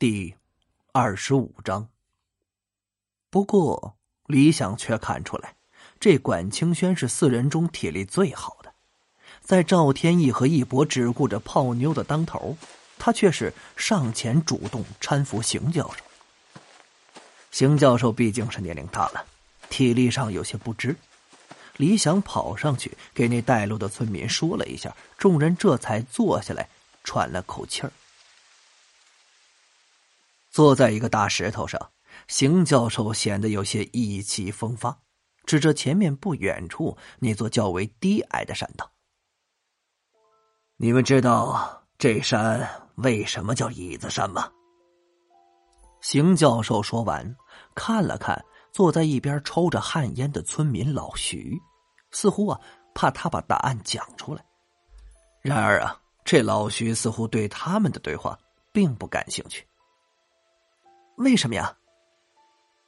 第二十五章。不过，李想却看出来，这管清轩是四人中体力最好的。在赵天意和一博只顾着泡妞的当头，他却是上前主动搀扶邢教授。邢教授毕竟是年龄大了，体力上有些不支。李想跑上去给那带路的村民说了一下，众人这才坐下来喘了口气儿。坐在一个大石头上，邢教授显得有些意气风发，指着前面不远处那座较为低矮的山道：“你们知道这山为什么叫椅子山吗？”邢教授说完，看了看坐在一边抽着旱烟的村民老徐。似乎啊，怕他把答案讲出来。然而啊，这老徐似乎对他们的对话并不感兴趣。为什么呀？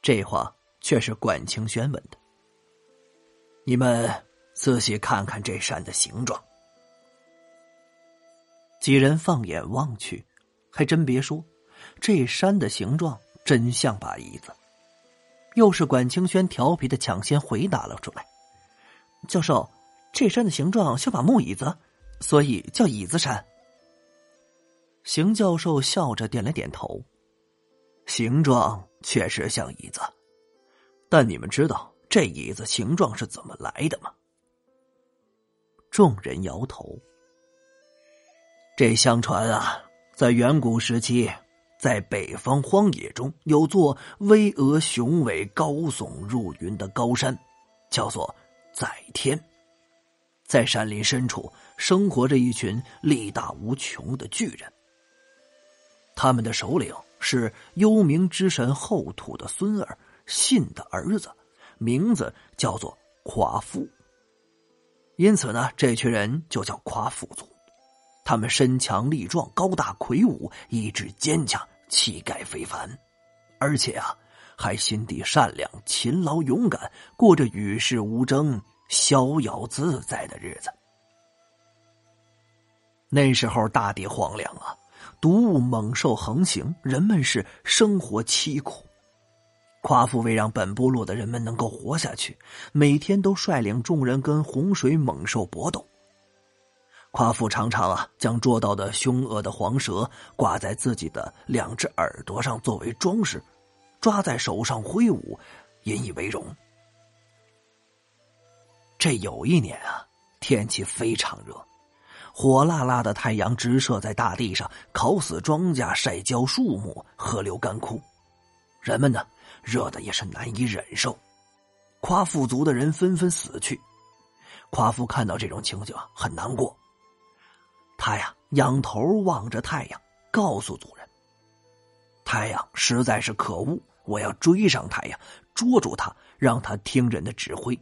这话却是管清轩问的。你们仔细看看这山的形状。几人放眼望去，还真别说，这山的形状真像把椅子。又是管清轩调皮的抢先回答了出来。教授，这山的形状像把木椅子，所以叫椅子山。邢教授笑着点了点头，形状确实像椅子，但你们知道这椅子形状是怎么来的吗？众人摇头。这相传啊，在远古时期，在北方荒野中有座巍峨雄伟、高耸入云的高山，叫做。在天，在山林深处生活着一群力大无穷的巨人。他们的首领是幽冥之神后土的孙儿信的儿子，名字叫做夸父。因此呢，这群人就叫夸父族。他们身强力壮，高大魁梧，意志坚强，气概非凡，而且啊。还心地善良、勤劳勇敢，过着与世无争、逍遥自在的日子。那时候大地荒凉啊，毒物猛兽横行，人们是生活凄苦。夸父为让本部落的人们能够活下去，每天都率领众人跟洪水猛兽搏斗。夸父常常啊，将捉到的凶恶的黄蛇挂在自己的两只耳朵上作为装饰。抓在手上挥舞，引以为荣。这有一年啊，天气非常热，火辣辣的太阳直射在大地上，烤死庄稼，晒焦树木，河流干枯，人们呢，热的也是难以忍受。夸父族的人纷纷死去，夸父看到这种情景很难过。他呀，仰头望着太阳，告诉族人：“太阳实在是可恶。”我要追上太阳，捉住他，让他听人的指挥。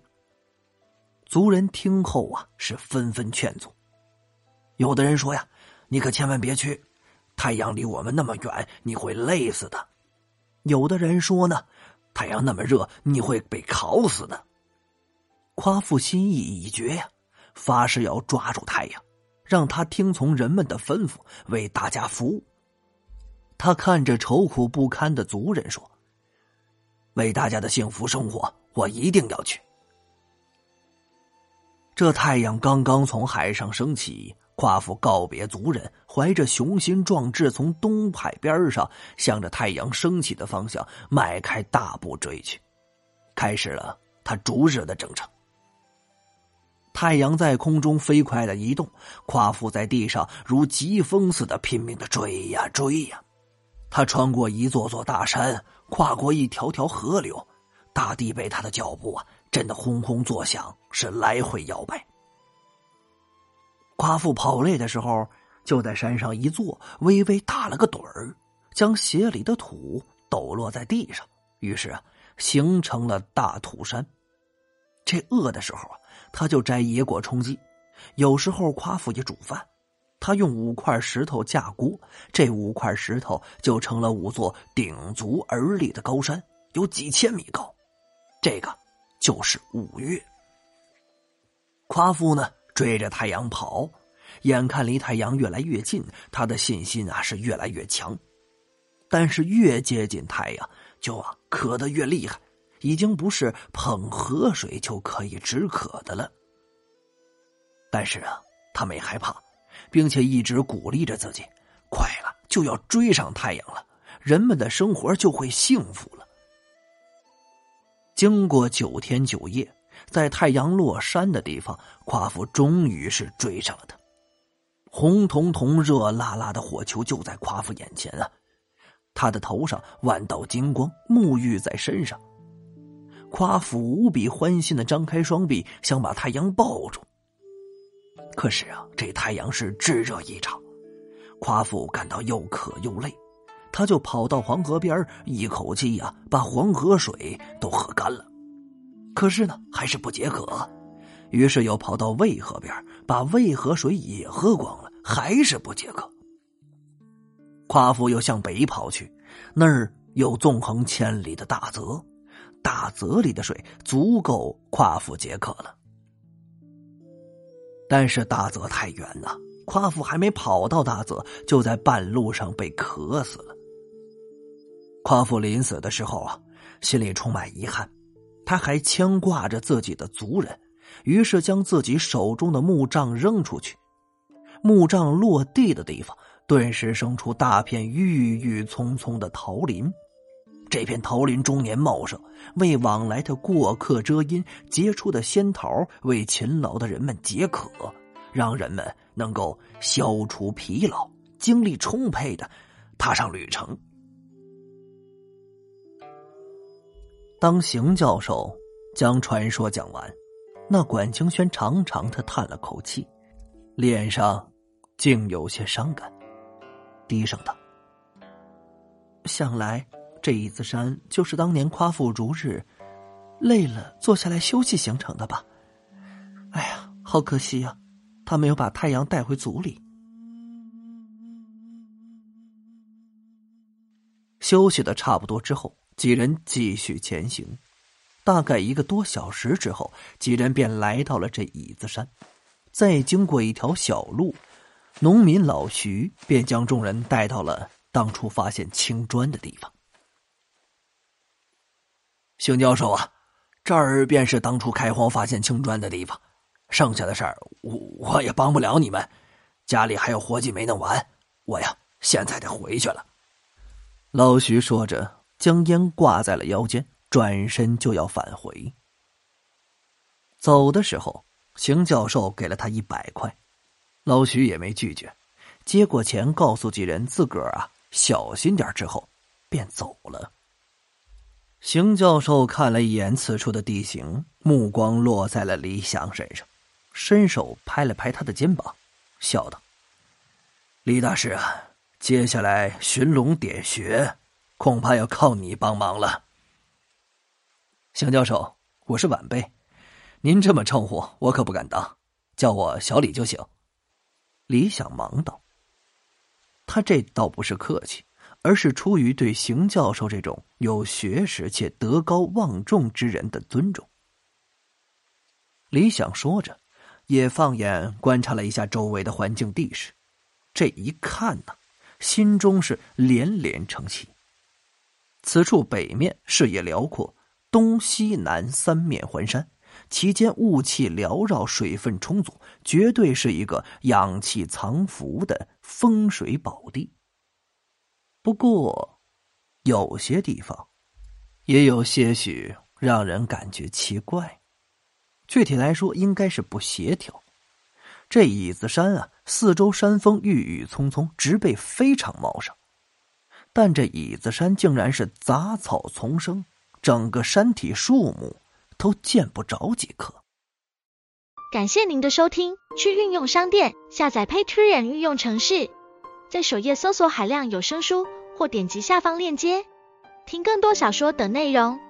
族人听后啊，是纷纷劝阻。有的人说呀：“你可千万别去，太阳离我们那么远，你会累死的。”有的人说呢：“太阳那么热，你会被烤死的。”夸父心意已决呀，发誓要抓住太阳，让他听从人们的吩咐，为大家服务。他看着愁苦不堪的族人说。为大家的幸福生活，我一定要去。这太阳刚刚从海上升起，夸父告别族人，怀着雄心壮志，从东海边上向着太阳升起的方向迈开大步追去，开始了他逐日的征程。太阳在空中飞快的移动，夸父在地上如疾风似的拼命的追呀追呀，他穿过一座座大山。跨过一条条河流，大地被他的脚步啊震得轰轰作响，是来回摇摆。夸父跑累的时候，就在山上一坐，微微打了个盹儿，将鞋里的土抖落在地上，于是啊，形成了大土山。这饿的时候啊，他就摘野果充饥；有时候夸父也煮饭。他用五块石头架锅，这五块石头就成了五座鼎足而立的高山，有几千米高。这个就是五月。夸父呢，追着太阳跑，眼看离太阳越来越近，他的信心啊是越来越强。但是越接近太阳，就啊渴得越厉害，已经不是捧河水就可以止渴的了。但是啊，他没害怕，并且一直鼓励着自己：快了，就要追上太阳了，人们的生活就会幸福了。经过九天九夜，在太阳落山的地方，夸父终于是追上了他。红彤彤、热辣辣的火球就在夸父眼前啊！他的头上万道金光沐浴在身上，夸父无比欢欣的张开双臂，想把太阳抱住。可是啊，这太阳是炙热异常，夸父感到又渴又累，他就跑到黄河边一口气呀把黄河水都喝干了。可是呢，还是不解渴。于是又跑到渭河边，把渭河水也喝光了，还是不解渴。夸父又向北跑去，那儿有纵横千里的大泽，大泽里的水足够夸父解渴了。但是大泽太远了，夸父还没跑到大泽，就在半路上被渴死了。夸父临死的时候啊，心里充满遗憾，他还牵挂着自己的族人。于是将自己手中的木杖扔出去，木杖落地的地方，顿时生出大片郁郁葱葱的桃林。这片桃林终年茂盛，为往来的过客遮阴，结出的仙桃为勤劳的人们解渴，让人们能够消除疲劳，精力充沛的踏上旅程。当邢教授将传说讲完。那管清轩长长的叹了口气，脸上竟有些伤感，低声道：“想来这椅子山就是当年夸父逐日累了坐下来休息形成的吧？哎呀，好可惜呀，他没有把太阳带回族里。”休息的差不多之后，几人继续前行。大概一个多小时之后，几人便来到了这椅子山。再经过一条小路，农民老徐便将众人带到了当初发现青砖的地方。邢教授啊，这儿便是当初开荒发现青砖的地方。剩下的事儿，我我也帮不了你们。家里还有活计没弄完，我呀，现在得回去了。老徐说着，将烟挂在了腰间。转身就要返回，走的时候，邢教授给了他一百块，老徐也没拒绝，接过钱，告诉几人自个儿啊小心点，之后便走了。邢教授看了一眼此处的地形，目光落在了李想身上，伸手拍了拍他的肩膀，笑道：“李大师啊，接下来寻龙点穴，恐怕要靠你帮忙了。”邢教授，我是晚辈，您这么称呼我可不敢当，叫我小李就行。李想忙道：“他这倒不是客气，而是出于对邢教授这种有学识且德高望重之人的尊重。”李想说着，也放眼观察了一下周围的环境地势，这一看呢，心中是连连称奇。此处北面视野辽阔。东西南三面环山，其间雾气缭绕，水分充足，绝对是一个养气藏福的风水宝地。不过，有些地方也有些许让人感觉奇怪。具体来说，应该是不协调。这椅子山啊，四周山峰郁郁葱葱，植被非常茂盛，但这椅子山竟然是杂草丛生。整个山体树木都见不着几棵。感谢您的收听，去运用商店下载 Patreon 运用城市，在首页搜索海量有声书，或点击下方链接听更多小说等内容。